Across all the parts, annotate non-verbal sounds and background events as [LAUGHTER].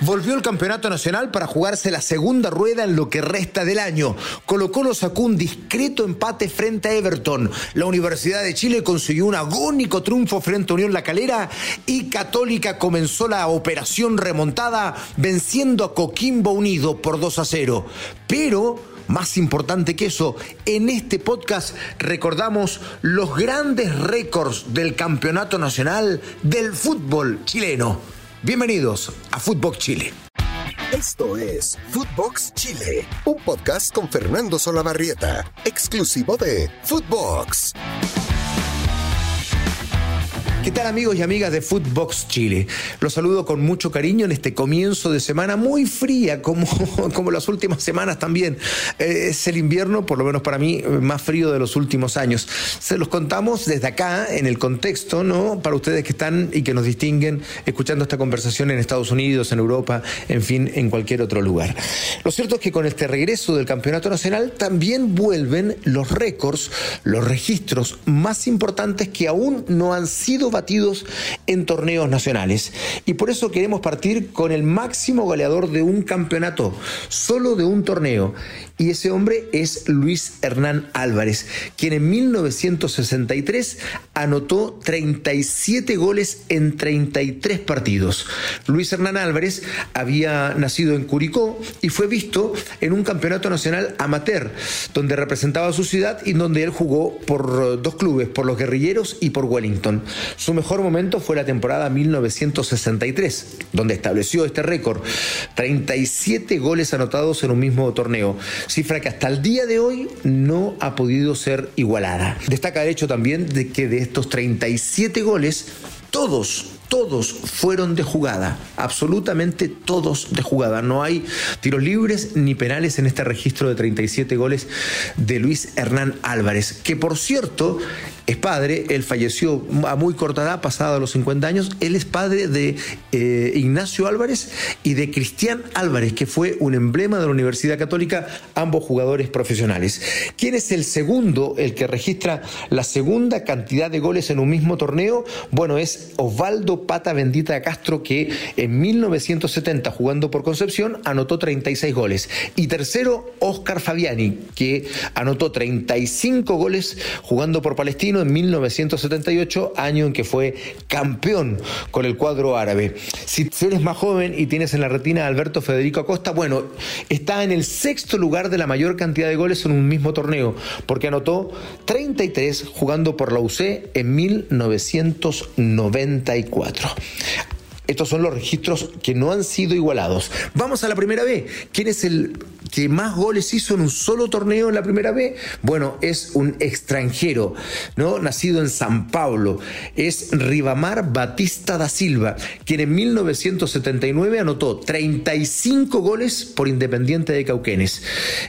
Volvió el campeonato nacional para jugarse la segunda rueda en lo que resta del año. Colo Colo sacó un discreto empate frente a Everton. La Universidad de Chile consiguió un agónico triunfo frente a Unión La Calera y Católica comenzó la operación remontada venciendo a Coquimbo Unido por 2 a 0. Pero más importante que eso, en este podcast recordamos los grandes récords del campeonato nacional del fútbol chileno. Bienvenidos a Footbox Chile. Esto es Footbox Chile, un podcast con Fernando Solabarrieta, exclusivo de Footbox. ¿Qué tal amigos y amigas de Footbox Chile? Los saludo con mucho cariño en este comienzo de semana muy fría, como, [LAUGHS] como las últimas semanas también. Eh, es el invierno, por lo menos para mí, más frío de los últimos años. Se los contamos desde acá, en el contexto, ¿no? Para ustedes que están y que nos distinguen escuchando esta conversación en Estados Unidos, en Europa, en fin, en cualquier otro lugar. Lo cierto es que con este regreso del Campeonato Nacional también vuelven los récords, los registros más importantes que aún no han sido batidos en torneos nacionales. Y por eso queremos partir con el máximo goleador de un campeonato, solo de un torneo. Y ese hombre es Luis Hernán Álvarez, quien en 1963 anotó 37 goles en 33 partidos. Luis Hernán Álvarez había nacido en Curicó y fue visto en un campeonato nacional amateur, donde representaba a su ciudad y donde él jugó por dos clubes, por los guerrilleros y por Wellington. Su mejor momento fue la temporada 1963, donde estableció este récord, 37 goles anotados en un mismo torneo, cifra que hasta el día de hoy no ha podido ser igualada. Destaca el hecho también de que de estos 37 goles, todos, todos fueron de jugada, absolutamente todos de jugada. No hay tiros libres ni penales en este registro de 37 goles de Luis Hernán Álvarez, que por cierto es padre, él falleció a muy corta edad, pasado los 50 años, él es padre de eh, Ignacio Álvarez y de Cristian Álvarez, que fue un emblema de la Universidad Católica, ambos jugadores profesionales. ¿Quién es el segundo, el que registra la segunda cantidad de goles en un mismo torneo? Bueno, es Osvaldo Pata Bendita Castro, que en 1970, jugando por Concepción, anotó 36 goles. Y tercero, Oscar Fabiani, que anotó 35 goles jugando por Palestina en 1978, año en que fue campeón con el cuadro árabe. Si eres más joven y tienes en la retina a Alberto Federico Acosta, bueno, está en el sexto lugar de la mayor cantidad de goles en un mismo torneo, porque anotó 33 jugando por la UC en 1994. Estos son los registros que no han sido igualados. Vamos a la primera B. ¿Quién es el que más goles hizo en un solo torneo en la primera B? Bueno, es un extranjero, ¿no? Nacido en San Paulo. Es Ribamar Batista da Silva, quien en 1979 anotó 35 goles por Independiente de Cauquenes.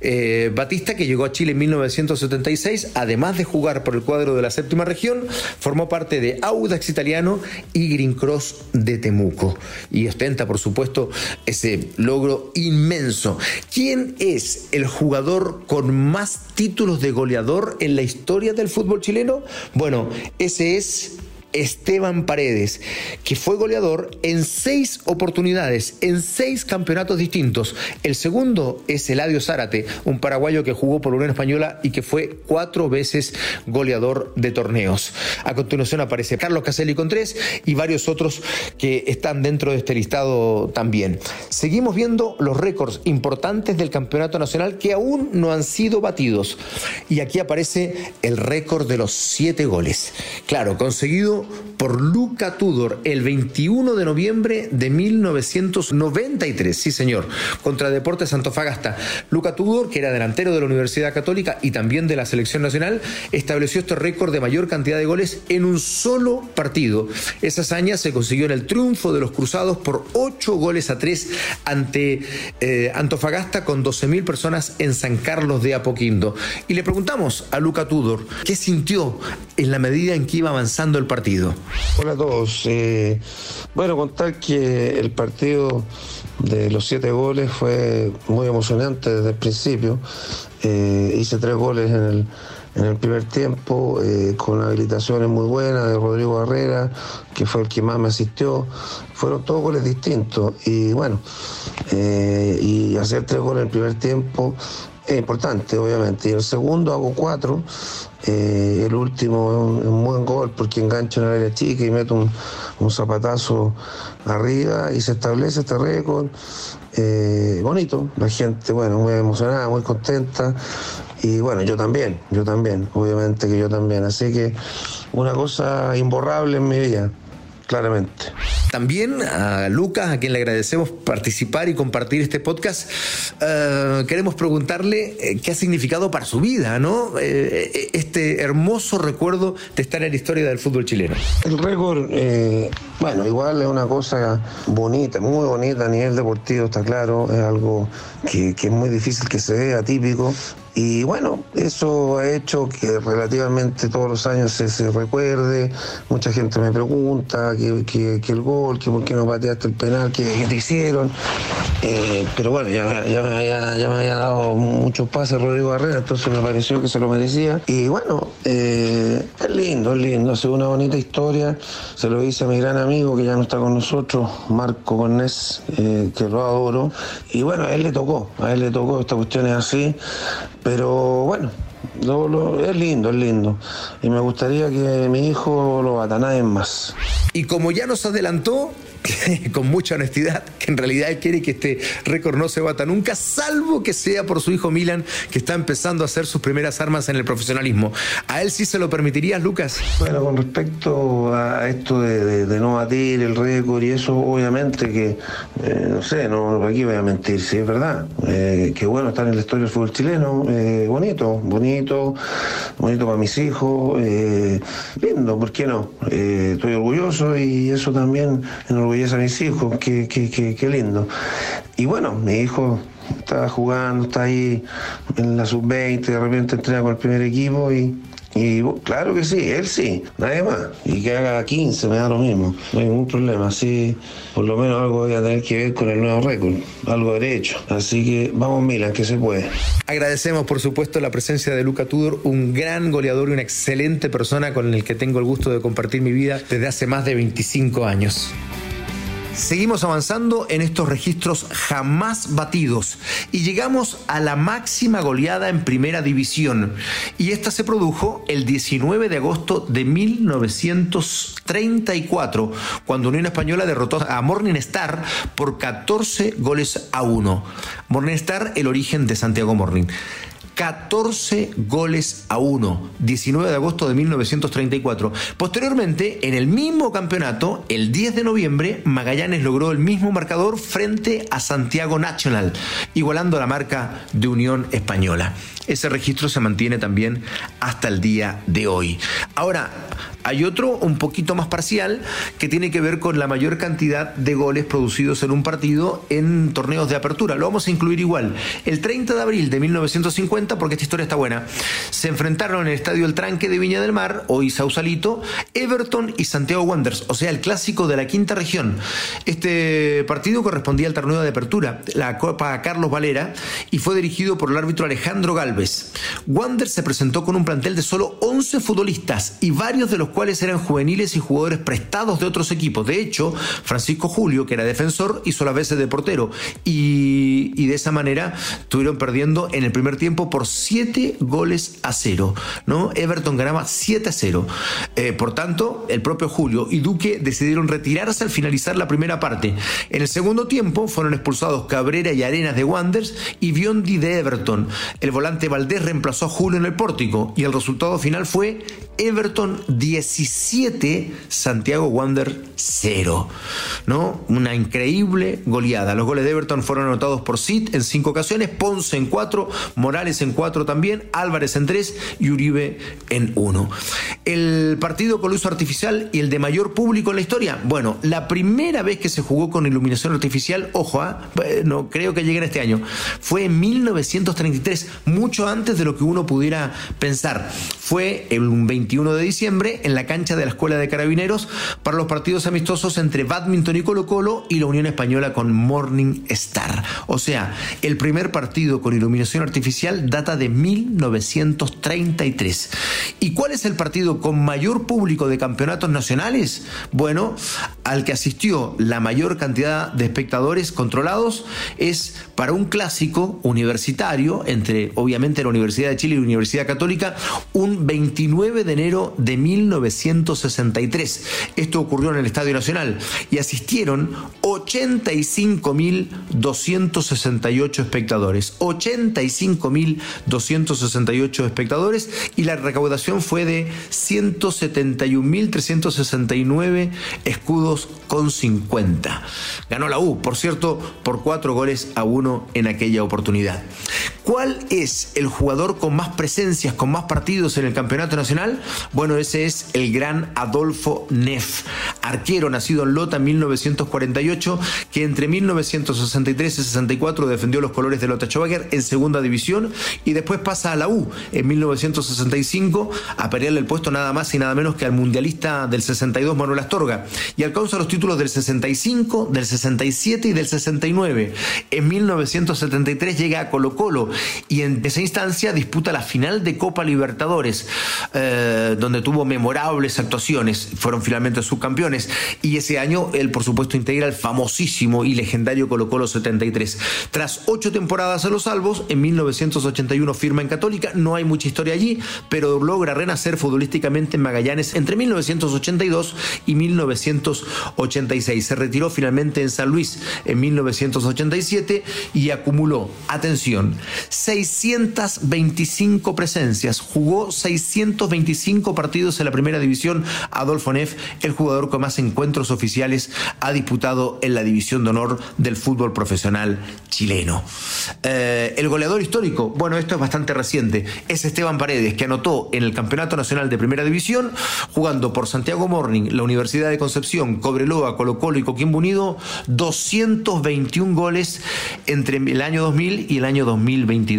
Eh, Batista, que llegó a Chile en 1976, además de jugar por el cuadro de la séptima región, formó parte de Audax Italiano y Green Cross de Y ostenta, por supuesto, ese logro inmenso. ¿Quién es el jugador con más títulos de goleador en la historia del fútbol chileno? Bueno, ese es Esteban Paredes, que fue goleador en seis oportunidades, en seis campeonatos distintos. El segundo es Eladio Zárate, un paraguayo que jugó por Unión Española y que fue cuatro veces goleador de torneos. A continuación aparece Carlos Caselli con tres y varios otros que están dentro de este listado también. Seguimos viendo los récords importantes del campeonato nacional que aún no han sido batidos. Y aquí aparece el récord de los siete goles. Claro, conseguido por Luca Tudor el 21 de noviembre de 1993, sí señor, contra Deportes Antofagasta. Luca Tudor, que era delantero de la Universidad Católica y también de la selección nacional, estableció este récord de mayor cantidad de goles en un solo partido. Esa hazaña se consiguió en el triunfo de los Cruzados por 8 goles a 3 ante eh, Antofagasta con 12.000 personas en San Carlos de Apoquindo. Y le preguntamos a Luca Tudor qué sintió en la medida en que iba avanzando el partido. Hola a todos. Bueno, contar que el partido de los siete goles fue muy emocionante desde el principio. Eh, hice tres goles en el, en el primer tiempo, eh, con habilitaciones muy buenas de Rodrigo Herrera, que fue el que más me asistió. Fueron todos goles distintos. Y bueno, eh, y hacer tres goles en el primer tiempo es importante, obviamente. Y el segundo hago cuatro. Eh, el último es un, buen gol porque engancha en el área chica y mete un, zapatazo arriba y se establece este récord. Eh, bonito, la gente, bueno, muy emocionada, muy contenta. Y bueno, yo también, yo también, obviamente que yo también. Así que una cosa imborrable en mi vida claramente. También a Lucas, a quien le agradecemos participar y compartir este podcast, eh, queremos preguntarle eh, qué ha significado para su vida, ¿no? Eh, este hermoso recuerdo de estar en la historia del fútbol chileno. El récord, bueno, igual es una cosa bonita, muy bonita a nivel deportivo, está claro, es algo que, que es muy difícil que se vea, típico, y bueno, eso ha hecho que relativamente todos los años se, recuerde. Mucha gente me pregunta que, el gol, que por qué no pateaste el penal, que, te hicieron. Eh, pero bueno, ya, ya, me había dado muchos pases Rodrigo Barrera, entonces me pareció que se lo merecía. Y bueno, eh, es lindo, es lindo, hace una bonita historia. Se lo hice a mi gran amigo que ya no está con nosotros, Marco Cornés, eh, que lo adoro. Y bueno, a él le tocó, a él le tocó, esta cuestión es así. Pero bueno, es lindo, es lindo. Y me gustaría que mi hijo lo bata, nadie más. Y como ya nos adelantó, con mucha honestidad, que en realidad él quiere que este récord no se bata nunca, salvo que sea por su hijo Milan, que está empezando a hacer sus primeras armas en el profesionalismo. ¿A él sí se lo permitirías, Lucas? Bueno, con respecto a esto de, no batir el récord y eso, obviamente que, eh, no sé, no, aquí voy a mentir, sí, es verdad. Eh, que bueno estar en la historia del fútbol chileno, eh, bonito, bonito, bonito para mis hijos, lindo, ¿por qué no? estoy orgulloso y eso también en a mis hijos, qué, qué, qué, qué lindo. Y bueno, mi hijo está jugando, está ahí en la sub-20, de repente entrena con el primer equipo y y claro que sí, él sí, nadie más. Y que haga 15, me da lo mismo. No hay ningún problema. Así, por lo menos algo voy a tener que ver con el nuevo récord. Algo derecho. Así que vamos, Milan, que se puede. Agradecemos, por supuesto, la presencia de Luca Tudor, un gran goleador y una excelente persona con el que tengo el gusto de compartir mi vida desde hace más de 25 años. Seguimos avanzando en estos registros jamás batidos y llegamos a la máxima goleada en primera división. Y esta se produjo el 19 de agosto de 1934, cuando Unión Española derrotó a Morning Star por 14 goles a 1. Morning Star, el origen de Santiago Morning. 14 goles a 1, 19 de agosto de 1934. Posteriormente, en el mismo campeonato, el 10 de noviembre, Magallanes logró el mismo marcador frente a Santiago National, igualando la marca de Unión Española. Ese registro se mantiene también hasta el día de hoy. Ahora, hay otro un poquito más parcial que tiene que ver con la mayor cantidad de goles producidos en un partido en torneos de apertura. Lo vamos a incluir igual. El 30 de abril de 1950, porque esta historia está buena, se enfrentaron en el Estadio El Tranque de Viña del Mar, hoy Sausalito, Everton y Santiago Wanderers, o sea, el clásico de la quinta región. Este partido correspondía al torneo de apertura, la Copa Carlos Valera, y fue dirigido por el árbitro Alejandro Galvez. Wanderers se presentó con un plantel de solo 11 futbolistas y varios de los cuales eran juveniles y jugadores prestados de otros equipos. De hecho, Francisco Julio, que era defensor, hizo la veces de portero y, de esa manera estuvieron perdiendo en el primer tiempo por 7 goles a 0. ¿no? Everton ganaba 7 a 0. Eh, por tanto, el propio Julio y Duque decidieron retirarse al finalizar la primera parte. En el segundo tiempo fueron expulsados Cabrera y Arenas de Wanders y Biondi de Everton. El volante Valdés reemplazó a Julio en el pórtico y el resultado final fue Everton 17, Santiago Wander 0. ¿no? Una increíble goleada. Los goles de Everton fueron anotados por Sid en 5 ocasiones, Ponce en 4, Morales en 4 también, Álvarez en 3 y Uribe en 1. El partido con luz artificial y el de mayor público en la historia. Bueno, la primera vez que se jugó con iluminación artificial, ojo, ¿ah? no creo que lleguen este año, fue en 1933, mucho antes de lo que uno pudiera pensar. Fue el 20 21 de diciembre en la cancha de la Escuela de Carabineros para los partidos amistosos entre Badminton y Colo Colo y la Unión Española con Morning Star. O sea, el primer partido con iluminación artificial data de 1933. ¿Y cuál es el partido con mayor público de campeonatos nacionales? Bueno, al que asistió la mayor cantidad de espectadores controlados es para un clásico universitario entre obviamente la Universidad de Chile y la Universidad Católica un 29 de enero de 1963. Esto ocurrió en el Estadio Nacional y asistieron 85.268 espectadores. 85.268 espectadores y la recaudación fue de 171.369 escudos con 50. Ganó la U, por cierto, por cuatro goles a uno en aquella oportunidad. ¿Cuál es el jugador con más presencias, con más partidos en el campeonato nacional? Bueno, ese es el gran Adolfo Neff, arquero nacido en Lota en 1948, que entre 1963 y 64 defendió los colores de Lota Schwager en segunda división y después pasa a la U en 1965 a pelearle el puesto nada más y nada menos que al mundialista del 62 Manuel Astorga y alcanza los títulos del 65, del 67 y del 69. En 1973 llega a Colo Colo y en esa instancia disputa la final de Copa Libertadores, eh, donde tuvo memorables actuaciones, fueron finalmente subcampeones, y ese año él por supuesto integra el famosísimo y legendario Colo Colo 73. Tras ocho temporadas a los salvos, en 1981 firma en Católica, no hay mucha historia allí, pero logra renacer futbolísticamente en Magallanes entre 1982 y 1986. Se retiró finalmente en San Luis en 1987 y acumuló, atención, 625 presencias, jugó 625 partidos en la primera división. Adolfo Neff, el jugador más encuentros oficiales, ha disputado en la división de honor del fútbol profesional chileno. Eh, el goleador histórico, bueno, esto es bastante reciente, es Esteban Paredes, que anotó en el Campeonato Nacional de Primera División, jugando por Santiago Morning, la Universidad de Concepción, Cobreloa, Colo Colo y Coquimbo Unido, 221 goles entre el año 2000 y el año 2020.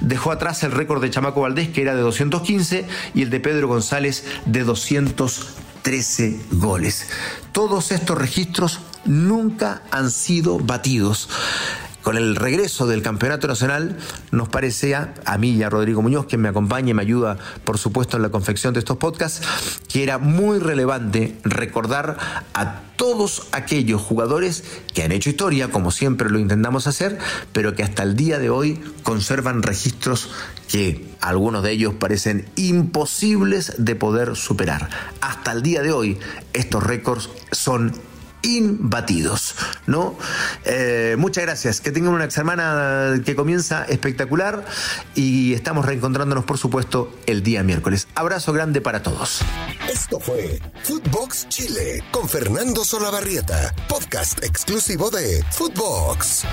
Dejó atrás el récord de Chamaco Valdés, que era de 215, y el de Pedro González de 213 goles. Todos estos registros nunca han sido batidos con el regreso del campeonato nacional, nos parecía, a mí y a Rodrigo Muñoz, quien me acompaña y me ayuda, por supuesto, en la confección de estos podcasts, que era muy relevante recordar a todos aquellos jugadores que han hecho historia, como siempre lo intentamos hacer, pero que hasta el día de hoy conservan registros que algunos de ellos parecen imposibles de poder superar. Hasta el día de hoy, estos récords son imbatidos, ¿no? Eh, muchas gracias, que tengan una semana que comienza espectacular y estamos reencontrándonos, por supuesto, el día miércoles. Abrazo grande para todos. Esto fue Footbox Chile con Fernando Solabarrieta, podcast exclusivo de Footbox.